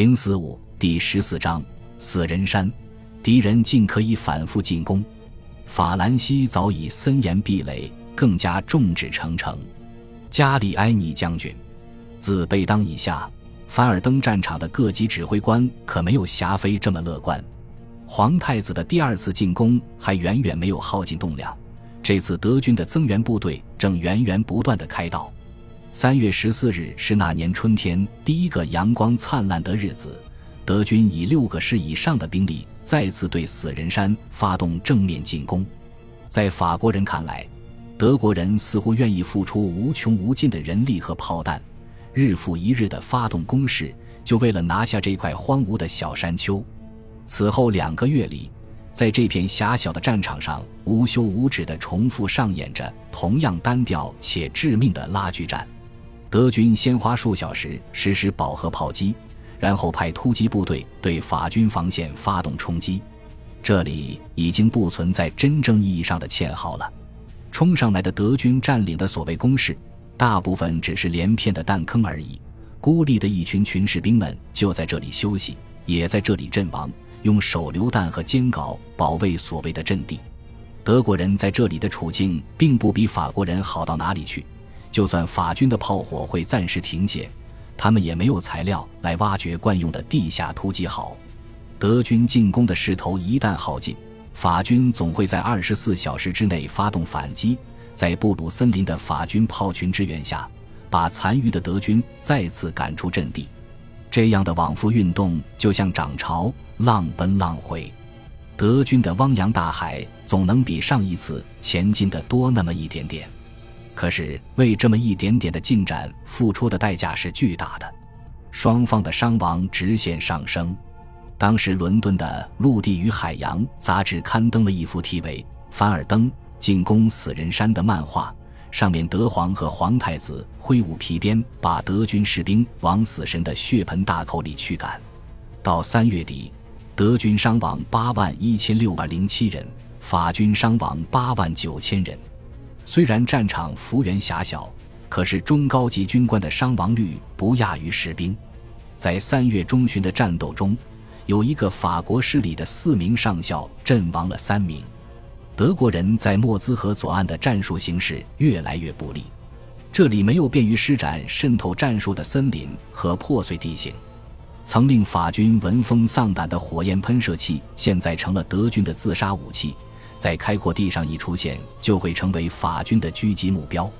零四五第十四章死人山，敌人尽可以反复进攻。法兰西早已森严壁垒，更加众志成城。加里埃尼将军，自贝当以下，凡尔登战场的各级指挥官可没有霞飞这么乐观。皇太子的第二次进攻还远远没有耗尽动量，这次德军的增援部队正源源不断的开道。三月十四日是那年春天第一个阳光灿烂的日子，德军以六个师以上的兵力再次对死人山发动正面进攻。在法国人看来，德国人似乎愿意付出无穷无尽的人力和炮弹，日复一日的发动攻势，就为了拿下这块荒芜的小山丘。此后两个月里，在这片狭小的战场上，无休无止地重复上演着同样单调且致命的拉锯战。德军先花数小时实施饱和炮击，然后派突击部队对法军防线发动冲击。这里已经不存在真正意义上的堑壕了。冲上来的德军占领的所谓攻势，大部分只是连片的弹坑而已。孤立的一群群士兵们就在这里休息，也在这里阵亡，用手榴弹和尖镐保卫所谓的阵地。德国人在这里的处境并不比法国人好到哪里去。就算法军的炮火会暂时停歇，他们也没有材料来挖掘惯用的地下突击壕。德军进攻的势头一旦耗尽，法军总会在二十四小时之内发动反击，在布鲁森林的法军炮群支援下，把残余的德军再次赶出阵地。这样的往复运动就像涨潮，浪奔浪回。德军的汪洋大海总能比上一次前进的多那么一点点。可是，为这么一点点的进展，付出的代价是巨大的，双方的伤亡直线上升。当时，伦敦的《陆地与海洋》杂志刊登了一幅题为《凡尔登进攻死人山》的漫画，上面德皇和皇太子挥舞皮鞭，把德军士兵往死神的血盆大口里驱赶。到三月底，德军伤亡八万一千六百零七人，法军伤亡八万九千人。虽然战场幅员狭小，可是中高级军官的伤亡率不亚于士兵。在三月中旬的战斗中，有一个法国师里的四名上校阵亡了三名。德国人在莫兹河左岸的战术形势越来越不利，这里没有便于施展渗透战术的森林和破碎地形。曾令法军闻风丧胆的火焰喷射器，现在成了德军的自杀武器。在开阔地上一出现，就会成为法军的狙击目标。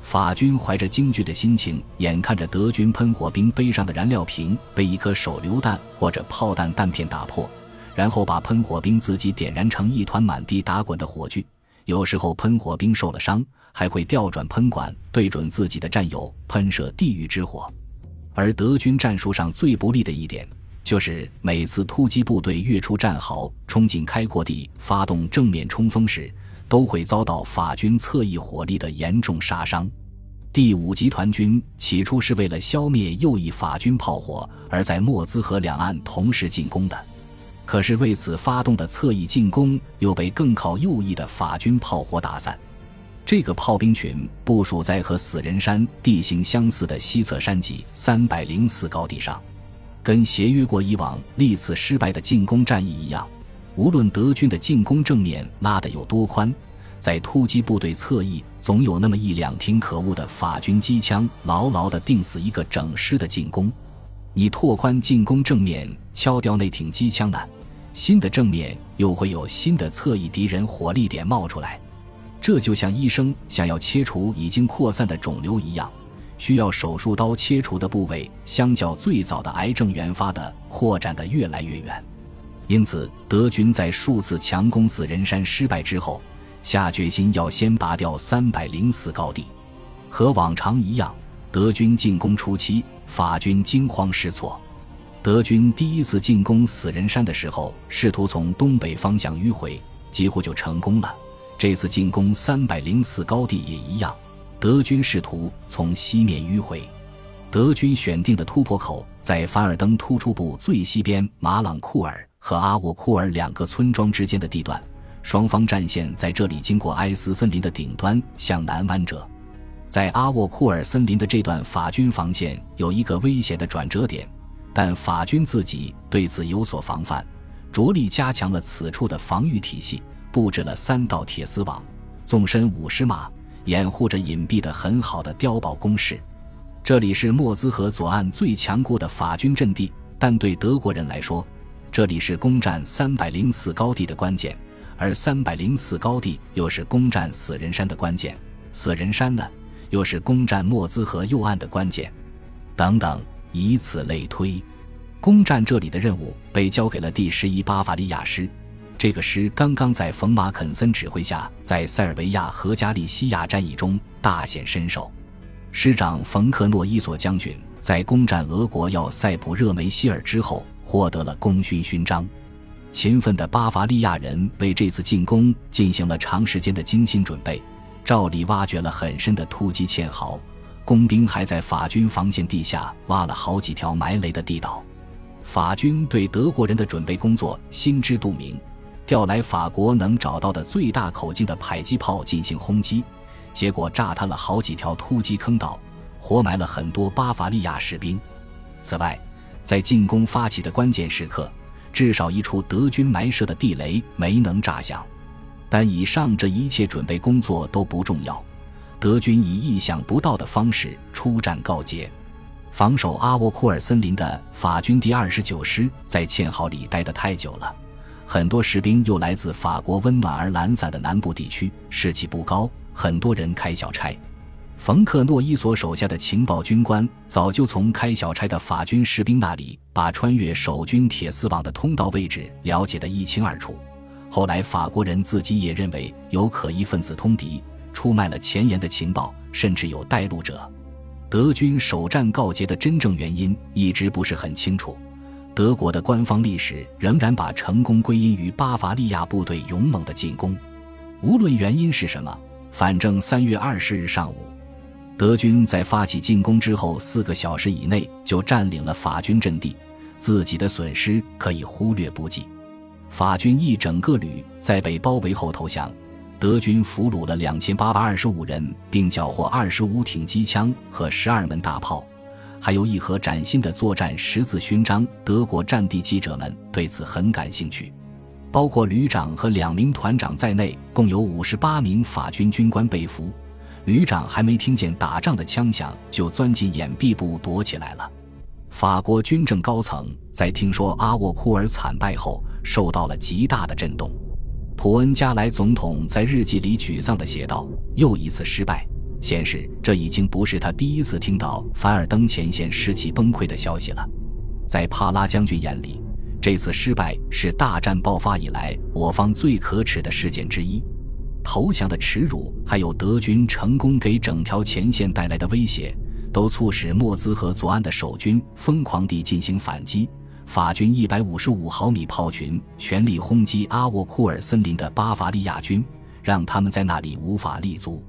法军怀着惊惧的心情，眼看着德军喷火兵背上的燃料瓶被一颗手榴弹或者炮弹弹片打破，然后把喷火兵自己点燃成一团满地打滚的火炬。有时候喷火兵受了伤，还会调转喷管对准自己的战友喷射地狱之火。而德军战术上最不利的一点。就是每次突击部队跃出战壕，冲进开阔地，发动正面冲锋时，都会遭到法军侧翼火力的严重杀伤。第五集团军起初是为了消灭右翼法军炮火而在莫兹河两岸同时进攻的，可是为此发动的侧翼进攻又被更靠右翼的法军炮火打散。这个炮兵群部署在和死人山地形相似的西侧山脊三百零四高地上。跟协约国以往历次失败的进攻战役一样，无论德军的进攻正面拉得有多宽，在突击部队侧翼总有那么一两挺可恶的法军机枪牢牢地钉死一个整师的进攻。你拓宽进攻正面，敲掉那挺机枪呢，新的正面又会有新的侧翼敌人火力点冒出来。这就像医生想要切除已经扩散的肿瘤一样。需要手术刀切除的部位，相较最早的癌症原发的扩展的越来越远，因此德军在数次强攻死人山失败之后，下决心要先拔掉三百零四高地。和往常一样，德军进攻初期，法军惊慌失措。德军第一次进攻死人山的时候，试图从东北方向迂回，几乎就成功了。这次进攻三百零四高地也一样。德军试图从西面迂回，德军选定的突破口在凡尔登突出部最西边马朗库尔和阿沃库尔两个村庄之间的地段，双方战线在这里经过埃斯森林的顶端向南弯折。在阿沃库尔森林的这段法军防线有一个危险的转折点，但法军自己对此有所防范，着力加强了此处的防御体系，布置了三道铁丝网，纵深五十码，掩护着隐蔽的很好的碉堡工事。这里是莫兹河左岸最强固的法军阵地，但对德国人来说，这里是攻占三百零四高地的关键，而三百零四高地又是攻占死人山的关键。死人山呢，又是攻占莫兹河右岸的关键。等等，以此类推，攻占这里的任务被交给了第十一巴伐利亚师。这个师刚刚在冯马肯森指挥下，在塞尔维亚和加利西亚战役中大显身手。师长冯克诺伊索将军在攻占俄国要塞普热梅希尔之后，获得了功勋勋章。勤奋的巴伐利亚人为这次进攻进行了长时间的精心准备，照例挖掘了很深的突击堑壕，工兵还在法军防线地下挖了好几条埋雷的地道。法军对德国人的准备工作心知肚明，调来法国能找到的最大口径的迫击炮进行轰击。结果炸塌了好几条突击坑道，活埋了很多巴伐利亚士兵。此外，在进攻发起的关键时刻，至少一处德军埋设的地雷没能炸响。但以上这一切准备工作都不重要，德军以意想不到的方式出战告捷。防守阿沃库尔森林的法军第二十九师在堑壕里待得太久了，很多士兵又来自法国温暖而懒散的南部地区，士气不高。很多人开小差，冯克诺伊索手下的情报军官早就从开小差的法军士兵那里把穿越守军铁丝网的通道位置了解得一清二楚。后来法国人自己也认为有可疑分子通敌，出卖了前沿的情报，甚至有带路者。德军首战告捷的真正原因一直不是很清楚。德国的官方历史仍然把成功归因于巴伐利亚部队勇猛的进攻。无论原因是什么。反正三月二十日上午，德军在发起进攻之后四个小时以内就占领了法军阵地，自己的损失可以忽略不计。法军一整个旅在被包围后投降，德军俘虏了两千八百二十五人，并缴获二十五挺机枪和十二门大炮，还有一盒崭新的作战十字勋章。德国战地记者们对此很感兴趣。包括旅长和两名团长在内，共有五十八名法军军官被俘。旅长还没听见打仗的枪响，就钻进掩蔽部躲起来了。法国军政高层在听说阿沃库尔惨败后，受到了极大的震动。普恩加莱总统在日记里沮丧地写道：“又一次失败，显示这已经不是他第一次听到凡尔登前线士气崩溃的消息了。”在帕拉将军眼里。这次失败是大战爆发以来我方最可耻的事件之一，投降的耻辱，还有德军成功给整条前线带来的威胁，都促使莫兹河左岸的守军疯狂地进行反击。法军一百五十五毫米炮群全力轰击阿沃库尔森林的巴伐利亚军，让他们在那里无法立足。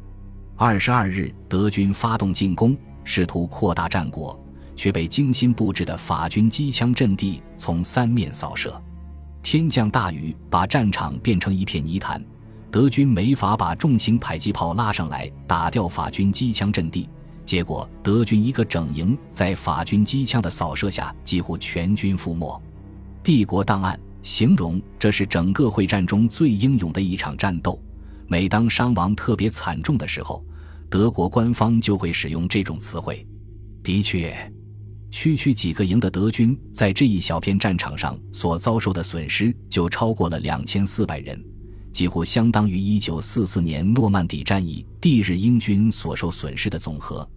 二十二日，德军发动进攻，试图扩大战果。却被精心布置的法军机枪阵地从三面扫射，天降大雨，把战场变成一片泥潭。德军没法把重型迫击炮拉上来打掉法军机枪阵地，结果德军一个整营在法军机枪的扫射下几乎全军覆没。帝国档案形容这是整个会战中最英勇的一场战斗。每当伤亡特别惨重的时候，德国官方就会使用这种词汇。的确。区区几个营的德军，在这一小片战场上所遭受的损失就超过了两千四百人，几乎相当于一九四四年诺曼底战役帝日英军所受损失的总和。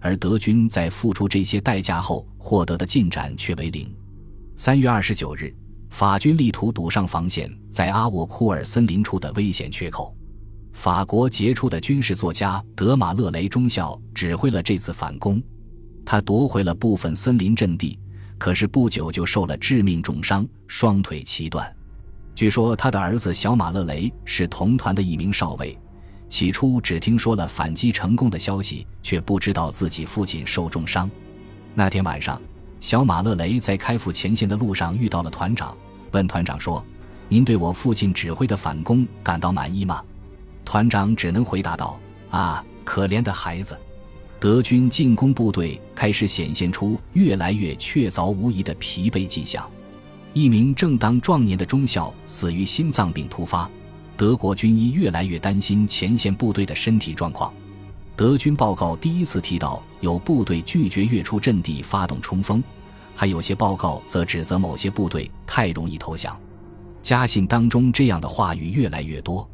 而德军在付出这些代价后获得的进展却为零。三月二十九日，法军力图堵上防线在阿沃库尔森林处的危险缺口。法国杰出的军事作家德马勒雷中校指挥了这次反攻。他夺回了部分森林阵地，可是不久就受了致命重伤，双腿齐断。据说他的儿子小马勒雷是同团的一名少尉，起初只听说了反击成功的消息，却不知道自己父亲受重伤。那天晚上，小马勒雷在开赴前线的路上遇到了团长，问团长说：“您对我父亲指挥的反攻感到满意吗？”团长只能回答道：“啊，可怜的孩子。”德军进攻部队开始显现出越来越确凿无疑的疲惫迹象。一名正当壮年的中校死于心脏病突发，德国军医越来越担心前线部队的身体状况。德军报告第一次提到有部队拒绝跃出阵地发动冲锋，还有些报告则指责某些部队太容易投降。家信当中这样的话语越来越多。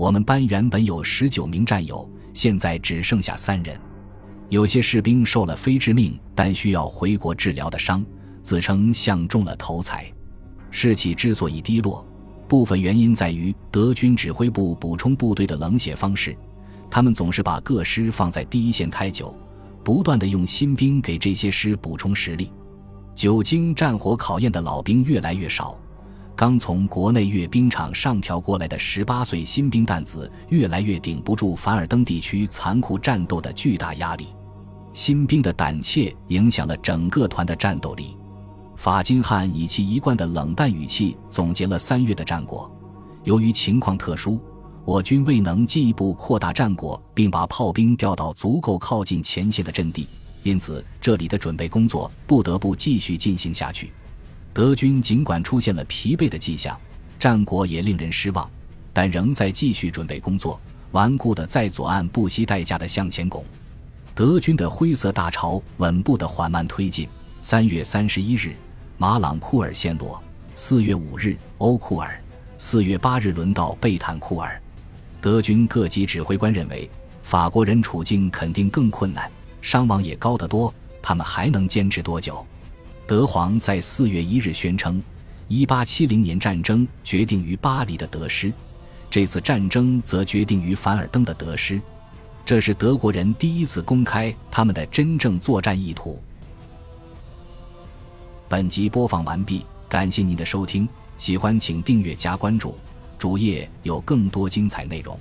我们班原本有十九名战友，现在只剩下三人。有些士兵受了非致命但需要回国治疗的伤，自称像中了头彩。士气之所以低落，部分原因在于德军指挥部补充部队的冷血方式。他们总是把各师放在第一线太久，不断的用新兵给这些师补充实力。久经战火考验的老兵越来越少。刚从国内阅兵场上调过来的十八岁新兵蛋子越来越顶不住凡尔登地区残酷战斗的巨大压力，新兵的胆怯影响了整个团的战斗力。法金汉以其一贯的冷淡语气总结了三月的战果：由于情况特殊，我军未能进一步扩大战果，并把炮兵调到足够靠近前线的阵地，因此这里的准备工作不得不继续进行下去。德军尽管出现了疲惫的迹象，战果也令人失望，但仍在继续准备工作，顽固的在左岸不惜代价的向前拱。德军的灰色大潮稳步的缓慢推进。三月三十一日，马朗库尔陷落；四月五日，欧库尔；四月八日，轮到贝坦库尔。德军各级指挥官认为，法国人处境肯定更困难，伤亡也高得多，他们还能坚持多久？德皇在四月一日宣称，一八七零年战争决定于巴黎的得失，这次战争则决定于凡尔登的得失。这是德国人第一次公开他们的真正作战意图。本集播放完毕，感谢您的收听，喜欢请订阅加关注，主页有更多精彩内容。